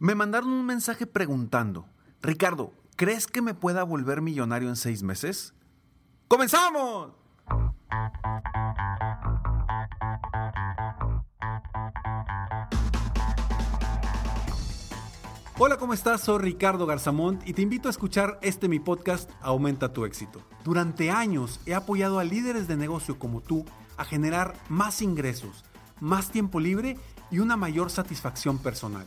Me mandaron un mensaje preguntando, Ricardo, ¿crees que me pueda volver millonario en seis meses? ¡Comenzamos! Hola, ¿cómo estás? Soy Ricardo Garzamont y te invito a escuchar este mi podcast Aumenta tu éxito. Durante años he apoyado a líderes de negocio como tú a generar más ingresos, más tiempo libre y una mayor satisfacción personal.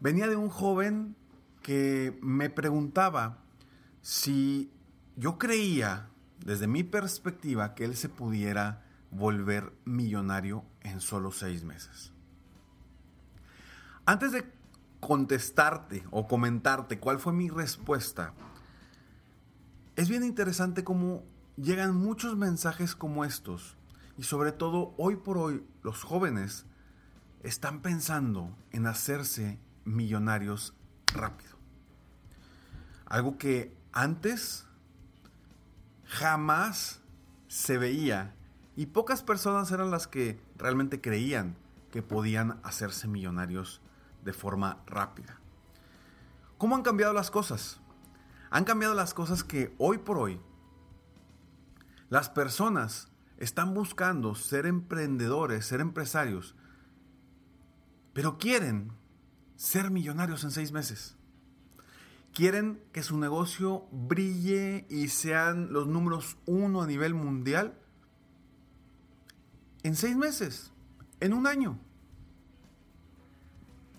venía de un joven que me preguntaba si yo creía, desde mi perspectiva, que él se pudiera volver millonario en solo seis meses. Antes de contestarte o comentarte cuál fue mi respuesta, es bien interesante cómo llegan muchos mensajes como estos y sobre todo hoy por hoy los jóvenes están pensando en hacerse millonarios rápido. Algo que antes jamás se veía y pocas personas eran las que realmente creían que podían hacerse millonarios de forma rápida. ¿Cómo han cambiado las cosas? Han cambiado las cosas que hoy por hoy las personas están buscando ser emprendedores, ser empresarios, pero quieren ser millonarios en seis meses. Quieren que su negocio brille y sean los números uno a nivel mundial en seis meses, en un año.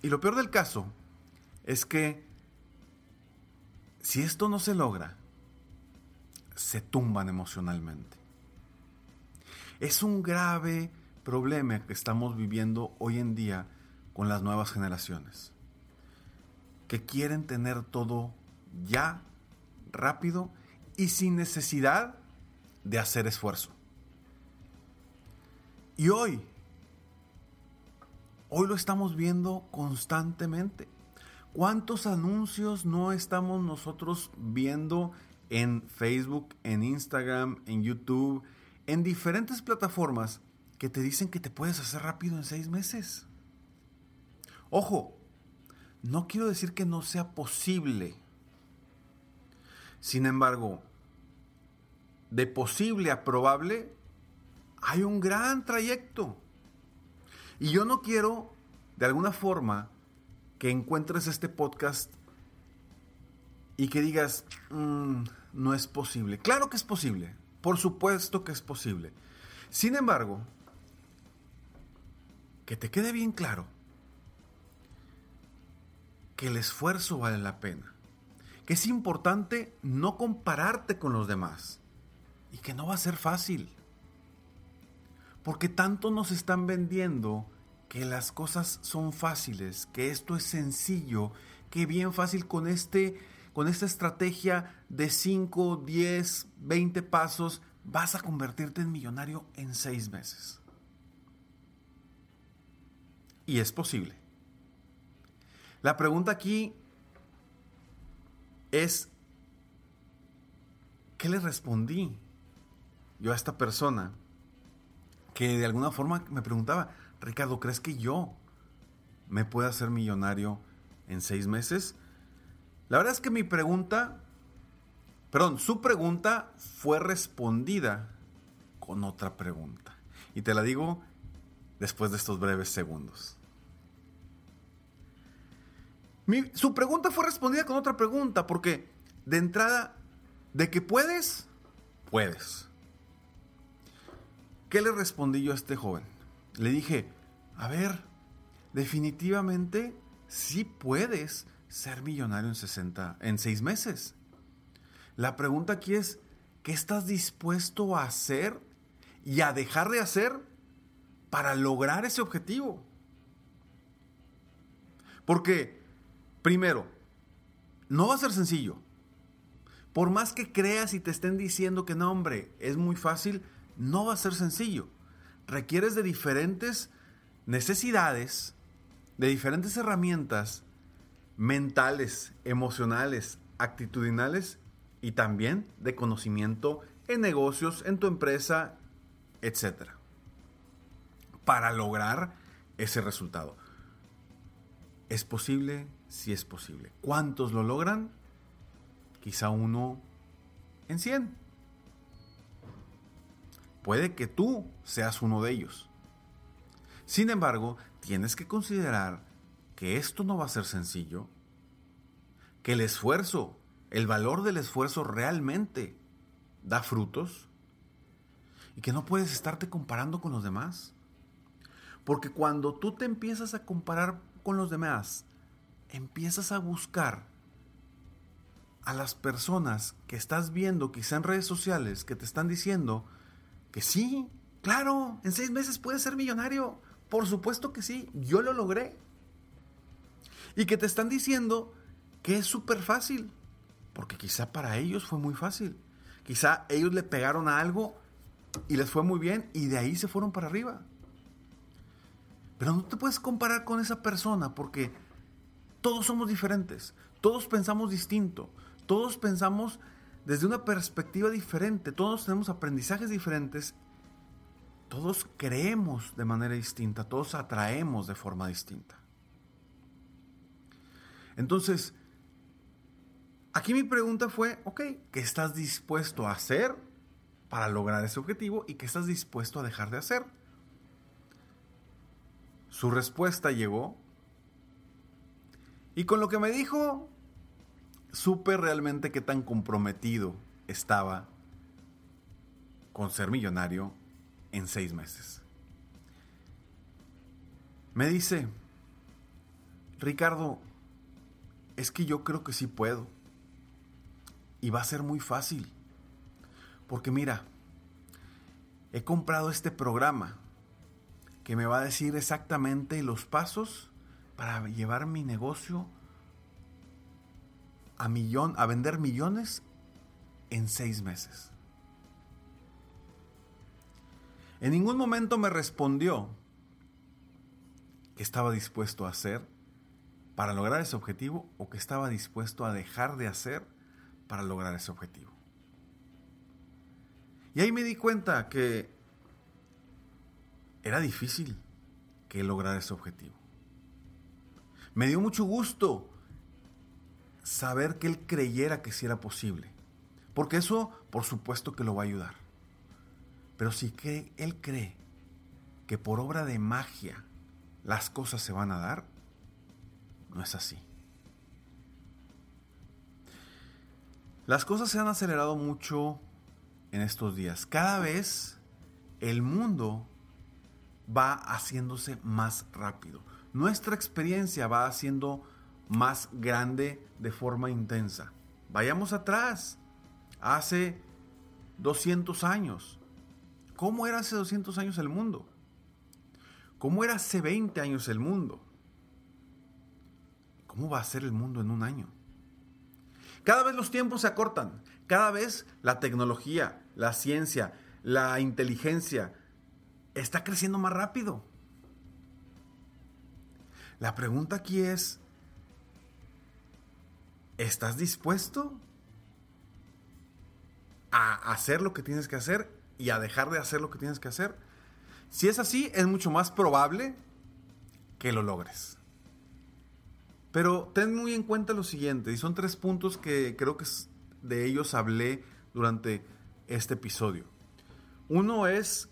Y lo peor del caso es que si esto no se logra, se tumban emocionalmente. Es un grave problema que estamos viviendo hoy en día con las nuevas generaciones, que quieren tener todo ya, rápido y sin necesidad de hacer esfuerzo. Y hoy, hoy lo estamos viendo constantemente. ¿Cuántos anuncios no estamos nosotros viendo en Facebook, en Instagram, en YouTube, en diferentes plataformas que te dicen que te puedes hacer rápido en seis meses? Ojo, no quiero decir que no sea posible. Sin embargo, de posible a probable hay un gran trayecto. Y yo no quiero, de alguna forma, que encuentres este podcast y que digas, mm, no es posible. Claro que es posible. Por supuesto que es posible. Sin embargo, que te quede bien claro que el esfuerzo vale la pena, que es importante no compararte con los demás y que no va a ser fácil. Porque tanto nos están vendiendo que las cosas son fáciles, que esto es sencillo, que bien fácil con este con esta estrategia de 5, 10, 20 pasos vas a convertirte en millonario en 6 meses. Y es posible. La pregunta aquí es, ¿qué le respondí yo a esta persona que de alguna forma me preguntaba, Ricardo, ¿crees que yo me pueda hacer millonario en seis meses? La verdad es que mi pregunta, perdón, su pregunta fue respondida con otra pregunta. Y te la digo después de estos breves segundos. Su pregunta fue respondida con otra pregunta, porque de entrada, de que puedes, puedes. ¿Qué le respondí yo a este joven? Le dije, a ver, definitivamente sí puedes ser millonario en 60, en 6 meses. La pregunta aquí es, ¿qué estás dispuesto a hacer y a dejar de hacer para lograr ese objetivo? Porque, primero, no va a ser sencillo. Por más que creas y te estén diciendo que no, hombre, es muy fácil, no va a ser sencillo. Requieres de diferentes necesidades, de diferentes herramientas mentales, emocionales, actitudinales y también de conocimiento en negocios, en tu empresa, etc. Para lograr ese resultado. ¿Es posible? Sí es posible. ¿Cuántos lo logran? Quizá uno en 100. Puede que tú seas uno de ellos. Sin embargo, tienes que considerar que esto no va a ser sencillo, que el esfuerzo, el valor del esfuerzo realmente da frutos y que no puedes estarte comparando con los demás. Porque cuando tú te empiezas a comparar con los demás, empiezas a buscar a las personas que estás viendo quizá en redes sociales que te están diciendo que sí, claro, en seis meses puedes ser millonario. Por supuesto que sí, yo lo logré. Y que te están diciendo que es súper fácil, porque quizá para ellos fue muy fácil. Quizá ellos le pegaron a algo y les fue muy bien y de ahí se fueron para arriba. Pero no te puedes comparar con esa persona porque todos somos diferentes, todos pensamos distinto, todos pensamos desde una perspectiva diferente, todos tenemos aprendizajes diferentes, todos creemos de manera distinta, todos atraemos de forma distinta. Entonces, aquí mi pregunta fue, ok, ¿qué estás dispuesto a hacer para lograr ese objetivo y qué estás dispuesto a dejar de hacer? Su respuesta llegó y con lo que me dijo supe realmente qué tan comprometido estaba con ser millonario en seis meses. Me dice, Ricardo, es que yo creo que sí puedo. Y va a ser muy fácil. Porque mira, he comprado este programa que me va a decir exactamente los pasos para llevar mi negocio a, millón, a vender millones en seis meses. En ningún momento me respondió que estaba dispuesto a hacer para lograr ese objetivo o que estaba dispuesto a dejar de hacer para lograr ese objetivo. Y ahí me di cuenta que era difícil que lograr ese objetivo. Me dio mucho gusto saber que él creyera que sí era posible. Porque eso, por supuesto que lo va a ayudar. Pero si que él cree que por obra de magia las cosas se van a dar, no es así. Las cosas se han acelerado mucho en estos días. Cada vez el mundo va haciéndose más rápido. Nuestra experiencia va haciendo más grande de forma intensa. Vayamos atrás, hace 200 años. ¿Cómo era hace 200 años el mundo? ¿Cómo era hace 20 años el mundo? ¿Cómo va a ser el mundo en un año? Cada vez los tiempos se acortan, cada vez la tecnología, la ciencia, la inteligencia está creciendo más rápido. La pregunta aquí es, ¿estás dispuesto a hacer lo que tienes que hacer y a dejar de hacer lo que tienes que hacer? Si es así, es mucho más probable que lo logres. Pero ten muy en cuenta lo siguiente, y son tres puntos que creo que de ellos hablé durante este episodio. Uno es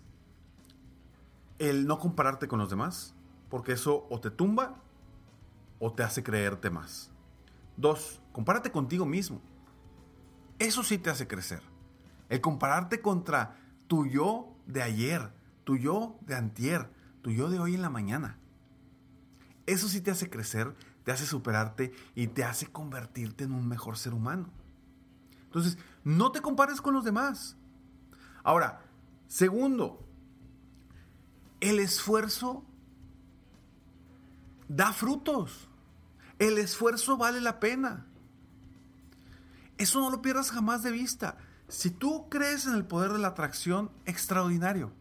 el no compararte con los demás, porque eso o te tumba o te hace creerte más. Dos, compárate contigo mismo. Eso sí te hace crecer. El compararte contra tu yo de ayer, tu yo de antier, tu yo de hoy en la mañana. Eso sí te hace crecer, te hace superarte y te hace convertirte en un mejor ser humano. Entonces, no te compares con los demás. Ahora, segundo, el esfuerzo da frutos. El esfuerzo vale la pena. Eso no lo pierdas jamás de vista. Si tú crees en el poder de la atracción, extraordinario.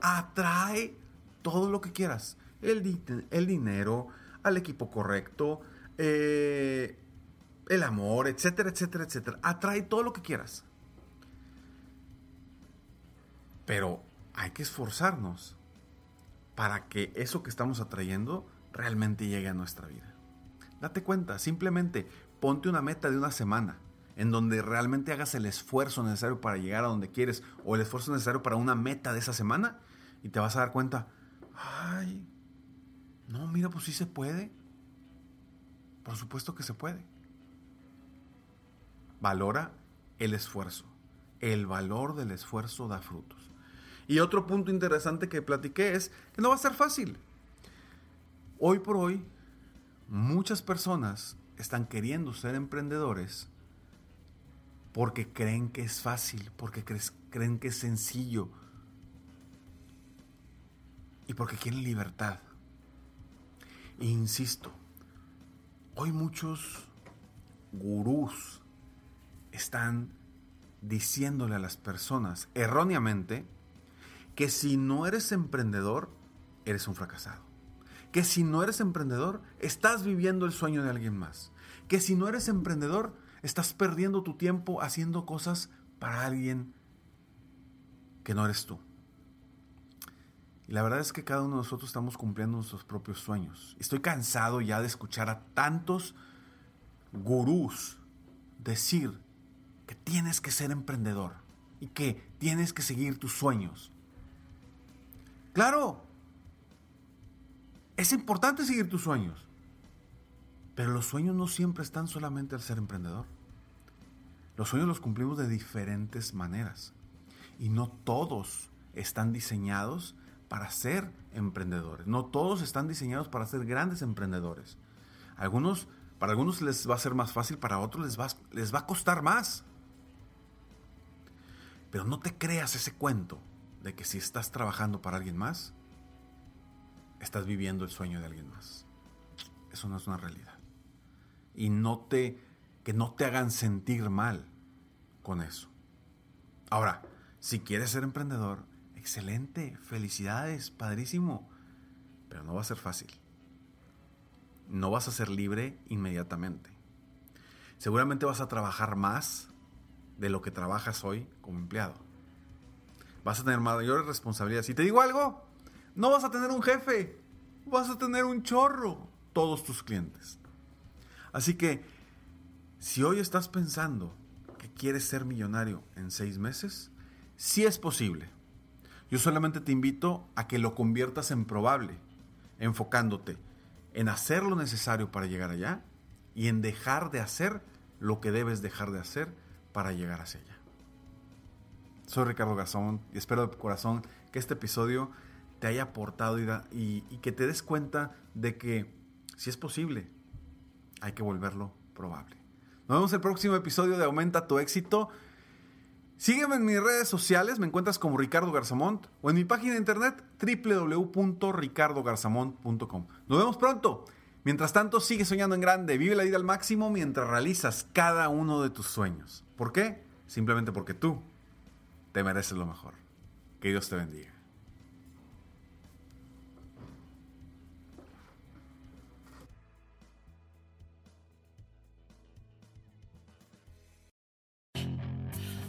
Atrae todo lo que quieras. El, el dinero, al equipo correcto, eh, el amor, etcétera, etcétera, etcétera. Atrae todo lo que quieras. Pero hay que esforzarnos para que eso que estamos atrayendo realmente llegue a nuestra vida. Date cuenta, simplemente ponte una meta de una semana en donde realmente hagas el esfuerzo necesario para llegar a donde quieres o el esfuerzo necesario para una meta de esa semana y te vas a dar cuenta, ay, no, mira, pues sí se puede. Por supuesto que se puede. Valora el esfuerzo. El valor del esfuerzo da frutos. Y otro punto interesante que platiqué es que no va a ser fácil. Hoy por hoy, muchas personas están queriendo ser emprendedores porque creen que es fácil, porque creen que es sencillo y porque quieren libertad. E insisto, hoy muchos gurús están diciéndole a las personas erróneamente que si no eres emprendedor, eres un fracasado. Que si no eres emprendedor, estás viviendo el sueño de alguien más. Que si no eres emprendedor, estás perdiendo tu tiempo haciendo cosas para alguien que no eres tú. Y la verdad es que cada uno de nosotros estamos cumpliendo nuestros propios sueños. Estoy cansado ya de escuchar a tantos gurús decir que tienes que ser emprendedor y que tienes que seguir tus sueños. Claro, es importante seguir tus sueños, pero los sueños no siempre están solamente al ser emprendedor. Los sueños los cumplimos de diferentes maneras y no todos están diseñados para ser emprendedores. No todos están diseñados para ser grandes emprendedores. Algunos, para algunos les va a ser más fácil, para otros les va, les va a costar más. Pero no te creas ese cuento de que si estás trabajando para alguien más, estás viviendo el sueño de alguien más. Eso no es una realidad. Y no te, que no te hagan sentir mal con eso. Ahora, si quieres ser emprendedor, excelente, felicidades, padrísimo, pero no va a ser fácil. No vas a ser libre inmediatamente. Seguramente vas a trabajar más de lo que trabajas hoy como empleado vas a tener mayores responsabilidades. Y te digo algo, no vas a tener un jefe, vas a tener un chorro, todos tus clientes. Así que, si hoy estás pensando que quieres ser millonario en seis meses, sí es posible. Yo solamente te invito a que lo conviertas en probable, enfocándote en hacer lo necesario para llegar allá y en dejar de hacer lo que debes dejar de hacer para llegar hacia allá. Soy Ricardo Garzón y espero de corazón que este episodio te haya aportado y, que te des cuenta de que si es posible, hay que volverlo probable. Nos vemos el próximo episodio de Aumenta tu éxito. Sígueme en mis redes sociales, me encuentras como Ricardo Garzamont o en mi página de internet www.ricardogarzamont.com. Nos vemos pronto. Mientras tanto, sigue soñando en grande, vive la vida al máximo mientras realizas cada uno de tus sueños. ¿Por qué? Simplemente porque tú te mereces lo mejor. Que Dios te bendiga.